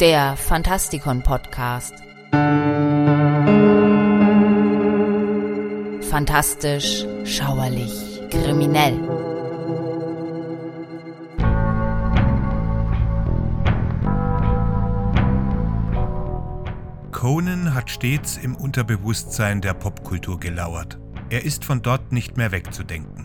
der Fantastikon Podcast. Fantastisch, schauerlich, kriminell. Conan hat stets im Unterbewusstsein der Popkultur gelauert. Er ist von dort nicht mehr wegzudenken.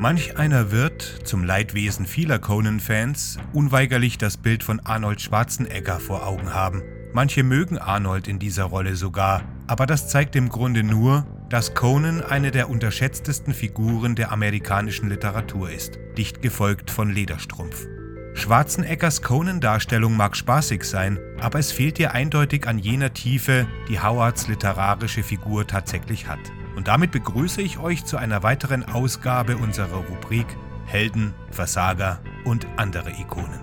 Manch einer wird, zum Leidwesen vieler Conan-Fans, unweigerlich das Bild von Arnold Schwarzenegger vor Augen haben. Manche mögen Arnold in dieser Rolle sogar, aber das zeigt im Grunde nur, dass Conan eine der unterschätztesten Figuren der amerikanischen Literatur ist, dicht gefolgt von Lederstrumpf. Schwarzeneggers Conan-Darstellung mag spaßig sein, aber es fehlt ihr eindeutig an jener Tiefe, die Howards literarische Figur tatsächlich hat. Und damit begrüße ich euch zu einer weiteren Ausgabe unserer Rubrik Helden, Versager und andere Ikonen.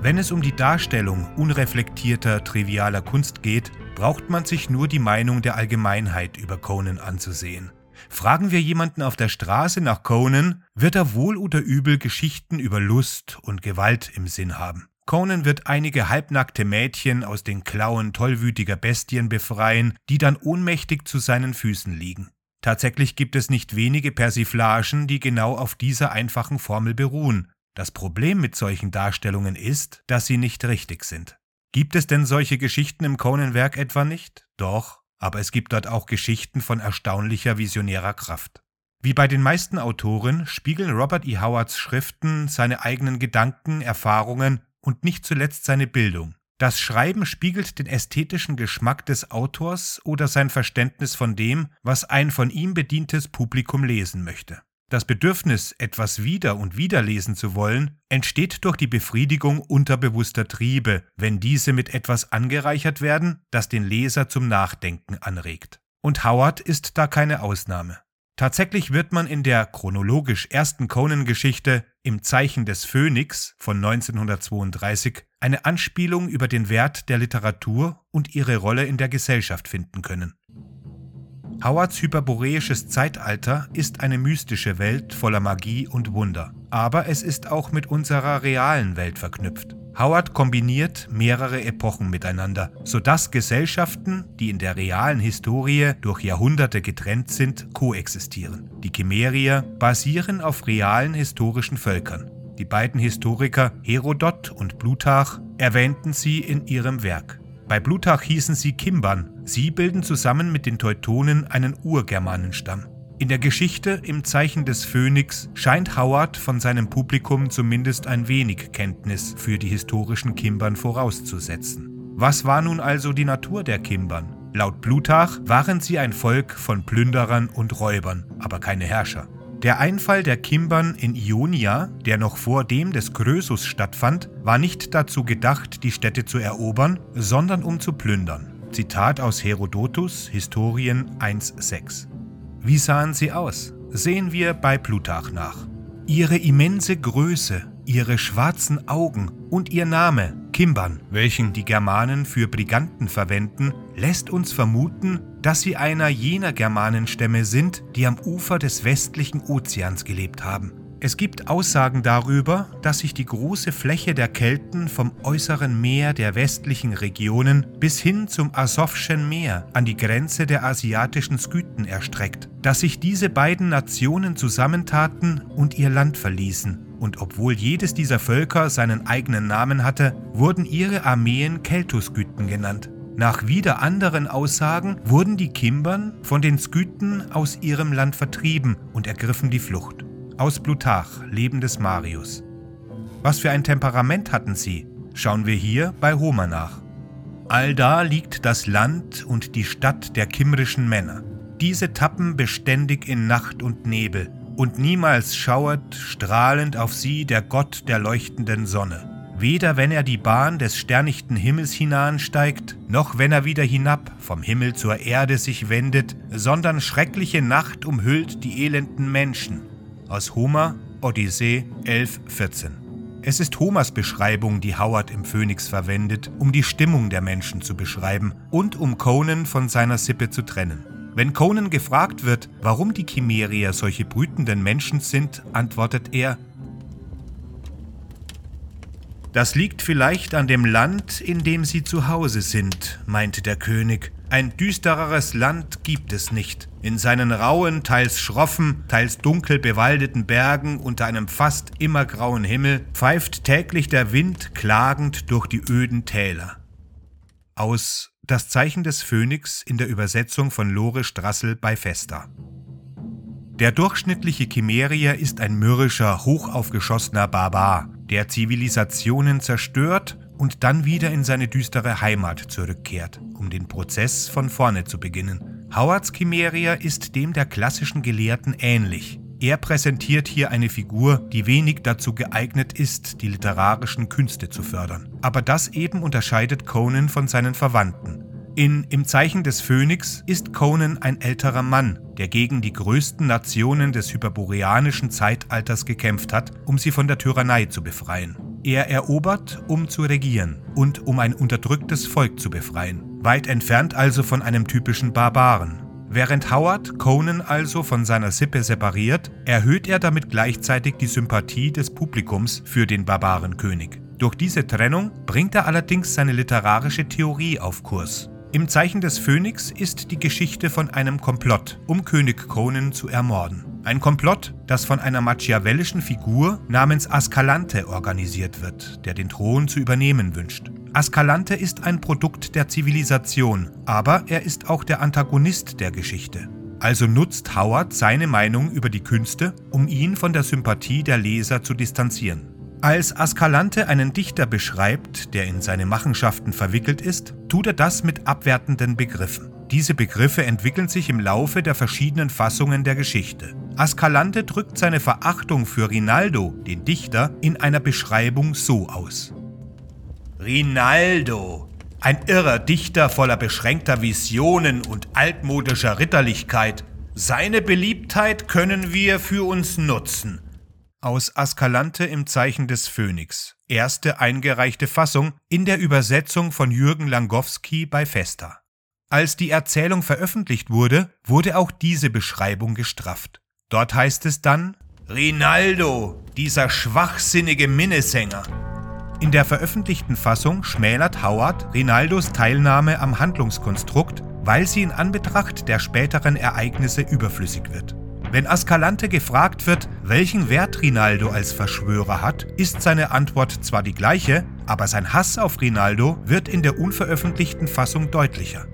Wenn es um die Darstellung unreflektierter, trivialer Kunst geht, braucht man sich nur die Meinung der Allgemeinheit über Conan anzusehen. Fragen wir jemanden auf der Straße nach Conan, wird er wohl oder übel Geschichten über Lust und Gewalt im Sinn haben. Conan wird einige halbnackte Mädchen aus den Klauen tollwütiger Bestien befreien, die dann ohnmächtig zu seinen Füßen liegen. Tatsächlich gibt es nicht wenige Persiflagen, die genau auf dieser einfachen Formel beruhen. Das Problem mit solchen Darstellungen ist, dass sie nicht richtig sind. Gibt es denn solche Geschichten im Conan-Werk etwa nicht? Doch, aber es gibt dort auch Geschichten von erstaunlicher visionärer Kraft. Wie bei den meisten Autoren spiegeln Robert E. Howards Schriften seine eigenen Gedanken, Erfahrungen und nicht zuletzt seine Bildung. Das Schreiben spiegelt den ästhetischen Geschmack des Autors oder sein Verständnis von dem, was ein von ihm bedientes Publikum lesen möchte. Das Bedürfnis, etwas wieder und wieder lesen zu wollen, entsteht durch die Befriedigung unterbewusster Triebe, wenn diese mit etwas angereichert werden, das den Leser zum Nachdenken anregt. Und Howard ist da keine Ausnahme. Tatsächlich wird man in der chronologisch ersten Conan-Geschichte Im Zeichen des Phönix von 1932 eine Anspielung über den Wert der Literatur und ihre Rolle in der Gesellschaft finden können. Howards hyperboreisches Zeitalter ist eine mystische Welt voller Magie und Wunder, aber es ist auch mit unserer realen Welt verknüpft. Howard kombiniert mehrere Epochen miteinander, sodass Gesellschaften, die in der realen Historie durch Jahrhunderte getrennt sind, koexistieren. Die Chimerier basieren auf realen historischen Völkern. Die beiden Historiker Herodot und Plutarch erwähnten sie in ihrem Werk. Bei Plutarch hießen sie Kimbern. Sie bilden zusammen mit den Teutonen einen Urgermanenstamm. In der Geschichte im Zeichen des Phönix scheint Howard von seinem Publikum zumindest ein wenig Kenntnis für die historischen Kimbern vorauszusetzen. Was war nun also die Natur der Kimbern? Laut Plutarch waren sie ein Volk von Plünderern und Räubern, aber keine Herrscher. Der Einfall der Kimbern in Ionia, der noch vor dem des Krösus stattfand, war nicht dazu gedacht, die Städte zu erobern, sondern um zu plündern. Zitat aus Herodotus, Historien 1.6. Wie sahen sie aus? Sehen wir bei Plutarch nach. Ihre immense Größe, ihre schwarzen Augen und ihr Name, Kimbern, welchen die Germanen für Briganten verwenden, lässt uns vermuten, dass sie einer jener Germanenstämme sind, die am Ufer des westlichen Ozeans gelebt haben. Es gibt Aussagen darüber, dass sich die große Fläche der Kelten vom äußeren Meer der westlichen Regionen bis hin zum Asowschen Meer an die Grenze der asiatischen Skythen erstreckt, dass sich diese beiden Nationen zusammentaten und ihr Land verließen. Und obwohl jedes dieser Völker seinen eigenen Namen hatte, wurden ihre Armeen Keltoskythen genannt. Nach wieder anderen Aussagen wurden die Kimbern von den Skythen aus ihrem Land vertrieben und ergriffen die Flucht. Aus Plutarch, Leben des Marius. Was für ein Temperament hatten sie? Schauen wir hier bei Homer nach. Allda liegt das Land und die Stadt der kimrischen Männer. Diese tappen beständig in Nacht und Nebel, und niemals schauert strahlend auf sie der Gott der leuchtenden Sonne. Weder wenn er die Bahn des sternichten Himmels hinansteigt, noch wenn er wieder hinab vom Himmel zur Erde sich wendet, sondern schreckliche Nacht umhüllt die elenden Menschen, aus Homer, Odyssee 11,14. Es ist Homers Beschreibung, die Howard im Phönix verwendet, um die Stimmung der Menschen zu beschreiben und um Conan von seiner Sippe zu trennen. Wenn Conan gefragt wird, warum die Chimärier solche brütenden Menschen sind, antwortet er, das liegt vielleicht an dem Land, in dem sie zu Hause sind, meinte der König. Ein düstereres Land gibt es nicht. In seinen rauen, teils schroffen, teils dunkel bewaldeten Bergen unter einem fast immer grauen Himmel pfeift täglich der Wind klagend durch die öden Täler. Aus Das Zeichen des Phönix in der Übersetzung von Lore Strassel bei Festa. Der durchschnittliche Chimärier ist ein mürrischer, hochaufgeschossener Barbar, der Zivilisationen zerstört und dann wieder in seine düstere Heimat zurückkehrt, um den Prozess von vorne zu beginnen. Howards Chimärier ist dem der klassischen Gelehrten ähnlich. Er präsentiert hier eine Figur, die wenig dazu geeignet ist, die literarischen Künste zu fördern. Aber das eben unterscheidet Conan von seinen Verwandten. In Im Zeichen des Phönix ist Conan ein älterer Mann, der gegen die größten Nationen des hyperboreanischen Zeitalters gekämpft hat, um sie von der Tyrannei zu befreien. Er erobert, um zu regieren und um ein unterdrücktes Volk zu befreien, weit entfernt also von einem typischen Barbaren. Während Howard Conan also von seiner Sippe separiert, erhöht er damit gleichzeitig die Sympathie des Publikums für den Barbarenkönig. Durch diese Trennung bringt er allerdings seine literarische Theorie auf Kurs. Im Zeichen des Phönix ist die Geschichte von einem Komplott, um König Conan zu ermorden. Ein Komplott, das von einer machiavellischen Figur namens Ascalante organisiert wird, der den Thron zu übernehmen wünscht. Ascalante ist ein Produkt der Zivilisation, aber er ist auch der Antagonist der Geschichte. Also nutzt Howard seine Meinung über die Künste, um ihn von der Sympathie der Leser zu distanzieren. Als Ascalante einen Dichter beschreibt, der in seine Machenschaften verwickelt ist, tut er das mit abwertenden Begriffen. Diese Begriffe entwickeln sich im Laufe der verschiedenen Fassungen der Geschichte. Ascalante drückt seine Verachtung für Rinaldo, den Dichter, in einer Beschreibung so aus. Rinaldo, ein irrer Dichter voller beschränkter Visionen und altmodischer Ritterlichkeit. Seine Beliebtheit können wir für uns nutzen aus Ascalante im Zeichen des Phönix, erste eingereichte Fassung in der Übersetzung von Jürgen Langowski bei Festa. Als die Erzählung veröffentlicht wurde, wurde auch diese Beschreibung gestrafft. Dort heißt es dann Rinaldo, dieser schwachsinnige Minnesänger. In der veröffentlichten Fassung schmälert Howard Rinaldos Teilnahme am Handlungskonstrukt, weil sie in Anbetracht der späteren Ereignisse überflüssig wird. Wenn Ascalante gefragt wird, welchen Wert Rinaldo als Verschwörer hat, ist seine Antwort zwar die gleiche, aber sein Hass auf Rinaldo wird in der unveröffentlichten Fassung deutlicher.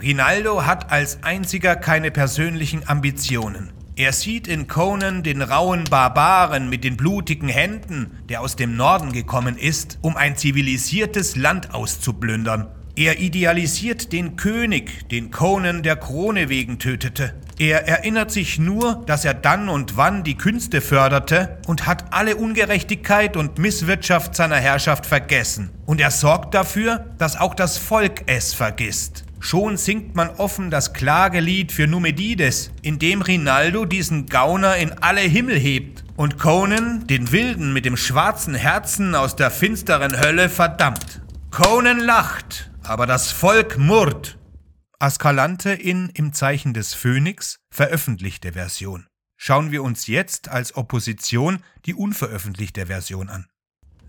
Rinaldo hat als einziger keine persönlichen Ambitionen. Er sieht in Conan den rauen Barbaren mit den blutigen Händen, der aus dem Norden gekommen ist, um ein zivilisiertes Land auszuplündern. Er idealisiert den König, den Conan der Krone wegen tötete. Er erinnert sich nur, dass er dann und wann die Künste förderte und hat alle Ungerechtigkeit und Misswirtschaft seiner Herrschaft vergessen. Und er sorgt dafür, dass auch das Volk es vergisst. Schon singt man offen das Klagelied für Numedides, in dem Rinaldo diesen Gauner in alle Himmel hebt und Conan den Wilden mit dem schwarzen Herzen aus der finsteren Hölle verdammt. Conan lacht aber das Volk murrt. Ascalante in Im Zeichen des Phönix veröffentlichte Version. Schauen wir uns jetzt als Opposition die unveröffentlichte Version an.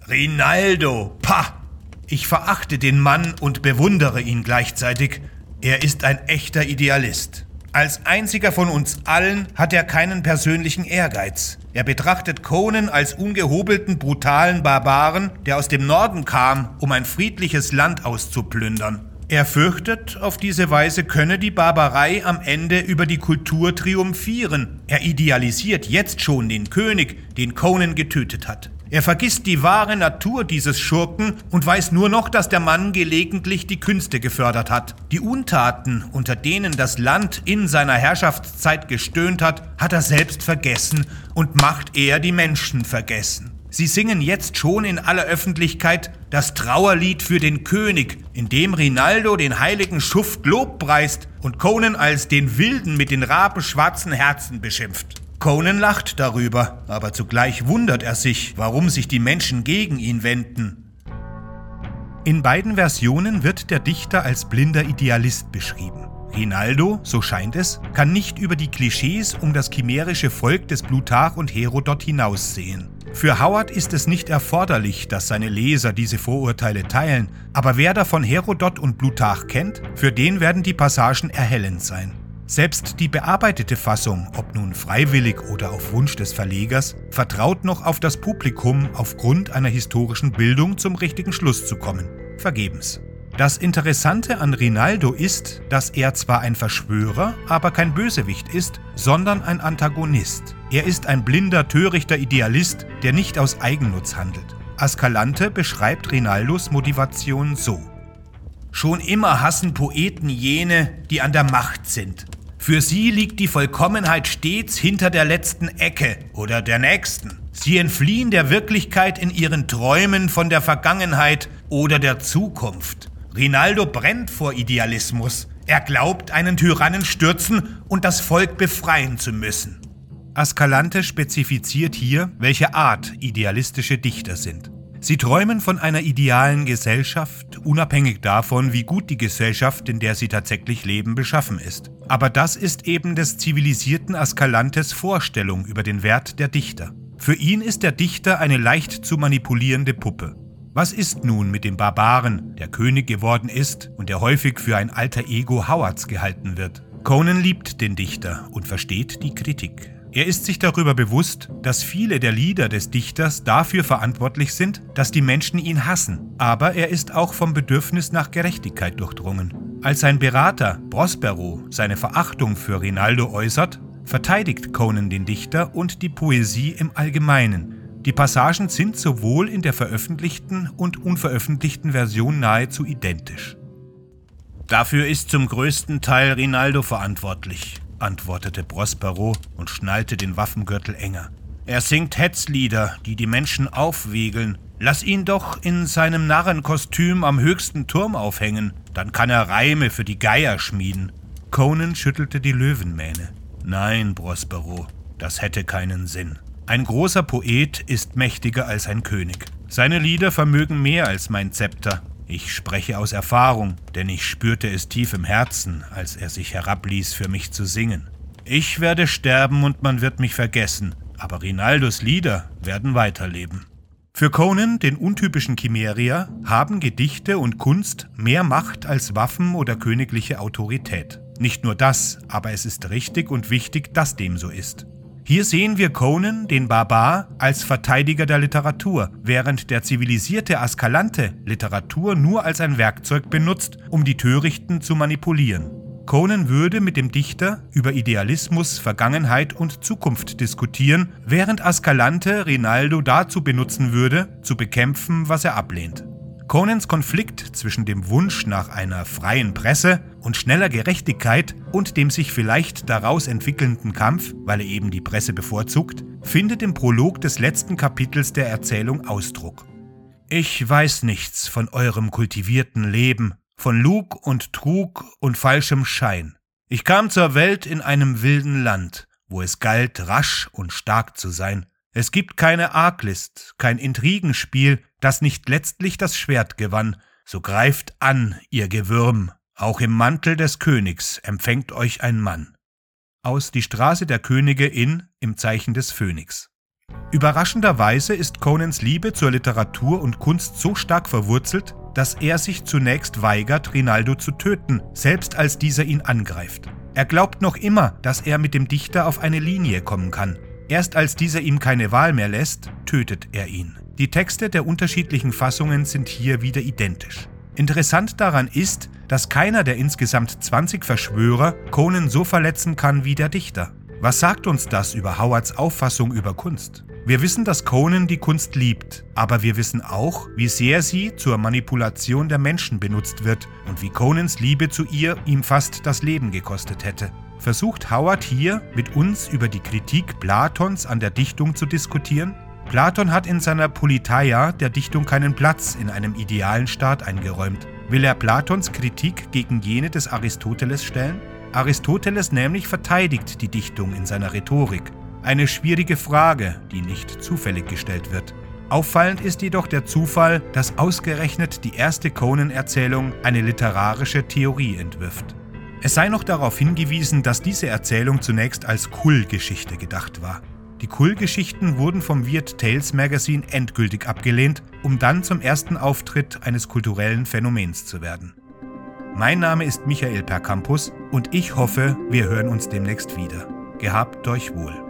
Rinaldo, pah! Ich verachte den Mann und bewundere ihn gleichzeitig. Er ist ein echter Idealist. Als einziger von uns allen hat er keinen persönlichen Ehrgeiz. Er betrachtet Conan als ungehobelten, brutalen Barbaren, der aus dem Norden kam, um ein friedliches Land auszuplündern. Er fürchtet, auf diese Weise könne die Barbarei am Ende über die Kultur triumphieren. Er idealisiert jetzt schon den König, den Conan getötet hat. Er vergisst die wahre Natur dieses Schurken und weiß nur noch, dass der Mann gelegentlich die Künste gefördert hat. Die Untaten, unter denen das Land in seiner Herrschaftszeit gestöhnt hat, hat er selbst vergessen und macht er die Menschen vergessen. Sie singen jetzt schon in aller Öffentlichkeit das Trauerlied für den König, in dem Rinaldo den heiligen Schuft lobpreist und Conan als den Wilden mit den rabenschwarzen Herzen beschimpft. Conan lacht darüber, aber zugleich wundert er sich, warum sich die Menschen gegen ihn wenden. In beiden Versionen wird der Dichter als blinder Idealist beschrieben. Rinaldo, so scheint es, kann nicht über die Klischees um das chimärische Volk des Plutarch und Herodot hinaussehen. Für Howard ist es nicht erforderlich, dass seine Leser diese Vorurteile teilen, aber wer davon Herodot und Plutarch kennt, für den werden die Passagen erhellend sein. Selbst die bearbeitete Fassung, ob nun freiwillig oder auf Wunsch des Verlegers, vertraut noch auf das Publikum aufgrund einer historischen Bildung zum richtigen Schluss zu kommen. Vergebens. Das Interessante an Rinaldo ist, dass er zwar ein Verschwörer, aber kein Bösewicht ist, sondern ein Antagonist. Er ist ein blinder, törichter Idealist, der nicht aus Eigennutz handelt. Ascalante beschreibt Rinaldos Motivation so. Schon immer hassen Poeten jene, die an der Macht sind. Für sie liegt die Vollkommenheit stets hinter der letzten Ecke oder der nächsten. Sie entfliehen der Wirklichkeit in ihren Träumen von der Vergangenheit oder der Zukunft. Rinaldo brennt vor Idealismus. Er glaubt, einen Tyrannen stürzen und das Volk befreien zu müssen. Ascalante spezifiziert hier, welche Art idealistische Dichter sind. Sie träumen von einer idealen Gesellschaft, unabhängig davon, wie gut die Gesellschaft, in der sie tatsächlich leben, beschaffen ist. Aber das ist eben des zivilisierten Ascalantes Vorstellung über den Wert der Dichter. Für ihn ist der Dichter eine leicht zu manipulierende Puppe. Was ist nun mit dem Barbaren, der König geworden ist und der häufig für ein alter Ego Howards gehalten wird? Conan liebt den Dichter und versteht die Kritik. Er ist sich darüber bewusst, dass viele der Lieder des Dichters dafür verantwortlich sind, dass die Menschen ihn hassen, aber er ist auch vom Bedürfnis nach Gerechtigkeit durchdrungen. Als sein Berater Prospero seine Verachtung für Rinaldo äußert, verteidigt Conan den Dichter und die Poesie im Allgemeinen, die Passagen sind sowohl in der veröffentlichten und unveröffentlichten Version nahezu identisch. Dafür ist zum größten Teil Rinaldo verantwortlich, antwortete Prospero und schnallte den Waffengürtel enger. Er singt Hetzlieder, die die Menschen aufwiegeln. Lass ihn doch in seinem Narrenkostüm am höchsten Turm aufhängen, dann kann er Reime für die Geier schmieden. Conan schüttelte die Löwenmähne. Nein, Prospero, das hätte keinen Sinn. Ein großer Poet ist mächtiger als ein König. Seine Lieder vermögen mehr als mein Zepter. Ich spreche aus Erfahrung, denn ich spürte es tief im Herzen, als er sich herabließ, für mich zu singen. Ich werde sterben und man wird mich vergessen, aber Rinaldos Lieder werden weiterleben. Für Conan, den untypischen Chimeria, haben Gedichte und Kunst mehr Macht als Waffen oder königliche Autorität. Nicht nur das, aber es ist richtig und wichtig, dass dem so ist. Hier sehen wir Conan, den Barbar, als Verteidiger der Literatur, während der zivilisierte Askalante Literatur nur als ein Werkzeug benutzt, um die Törichten zu manipulieren. Conan würde mit dem Dichter über Idealismus, Vergangenheit und Zukunft diskutieren, während Ascalante Rinaldo dazu benutzen würde, zu bekämpfen, was er ablehnt. Conans Konflikt zwischen dem Wunsch nach einer freien Presse und schneller Gerechtigkeit und dem sich vielleicht daraus entwickelnden Kampf, weil er eben die Presse bevorzugt, findet im Prolog des letzten Kapitels der Erzählung Ausdruck. Ich weiß nichts von eurem kultivierten Leben, von Lug und Trug und falschem Schein. Ich kam zur Welt in einem wilden Land, wo es galt, rasch und stark zu sein, es gibt keine Arglist, kein Intrigenspiel, das nicht letztlich das Schwert gewann. So greift an, ihr Gewürm, auch im Mantel des Königs empfängt euch ein Mann. Aus Die Straße der Könige in Im Zeichen des Phönix. Überraschenderweise ist Conans Liebe zur Literatur und Kunst so stark verwurzelt, dass er sich zunächst weigert, Rinaldo zu töten, selbst als dieser ihn angreift. Er glaubt noch immer, dass er mit dem Dichter auf eine Linie kommen kann. Erst als dieser ihm keine Wahl mehr lässt, tötet er ihn. Die Texte der unterschiedlichen Fassungen sind hier wieder identisch. Interessant daran ist, dass keiner der insgesamt 20 Verschwörer Conan so verletzen kann wie der Dichter. Was sagt uns das über Howards Auffassung über Kunst? Wir wissen, dass Conan die Kunst liebt, aber wir wissen auch, wie sehr sie zur Manipulation der Menschen benutzt wird und wie Conans Liebe zu ihr ihm fast das Leben gekostet hätte versucht Howard hier mit uns über die Kritik Platons an der Dichtung zu diskutieren? Platon hat in seiner Politeia der Dichtung keinen Platz in einem idealen Staat eingeräumt. Will er Platons Kritik gegen jene des Aristoteles stellen? Aristoteles nämlich verteidigt die Dichtung in seiner Rhetorik. Eine schwierige Frage, die nicht zufällig gestellt wird. Auffallend ist jedoch der Zufall, dass ausgerechnet die erste Conan-Erzählung eine literarische Theorie entwirft. Es sei noch darauf hingewiesen, dass diese Erzählung zunächst als Kull-Geschichte gedacht war. Die Kull-Geschichten wurden vom Weird Tales Magazine endgültig abgelehnt, um dann zum ersten Auftritt eines kulturellen Phänomens zu werden. Mein Name ist Michael Percampus und ich hoffe, wir hören uns demnächst wieder. Gehabt euch wohl.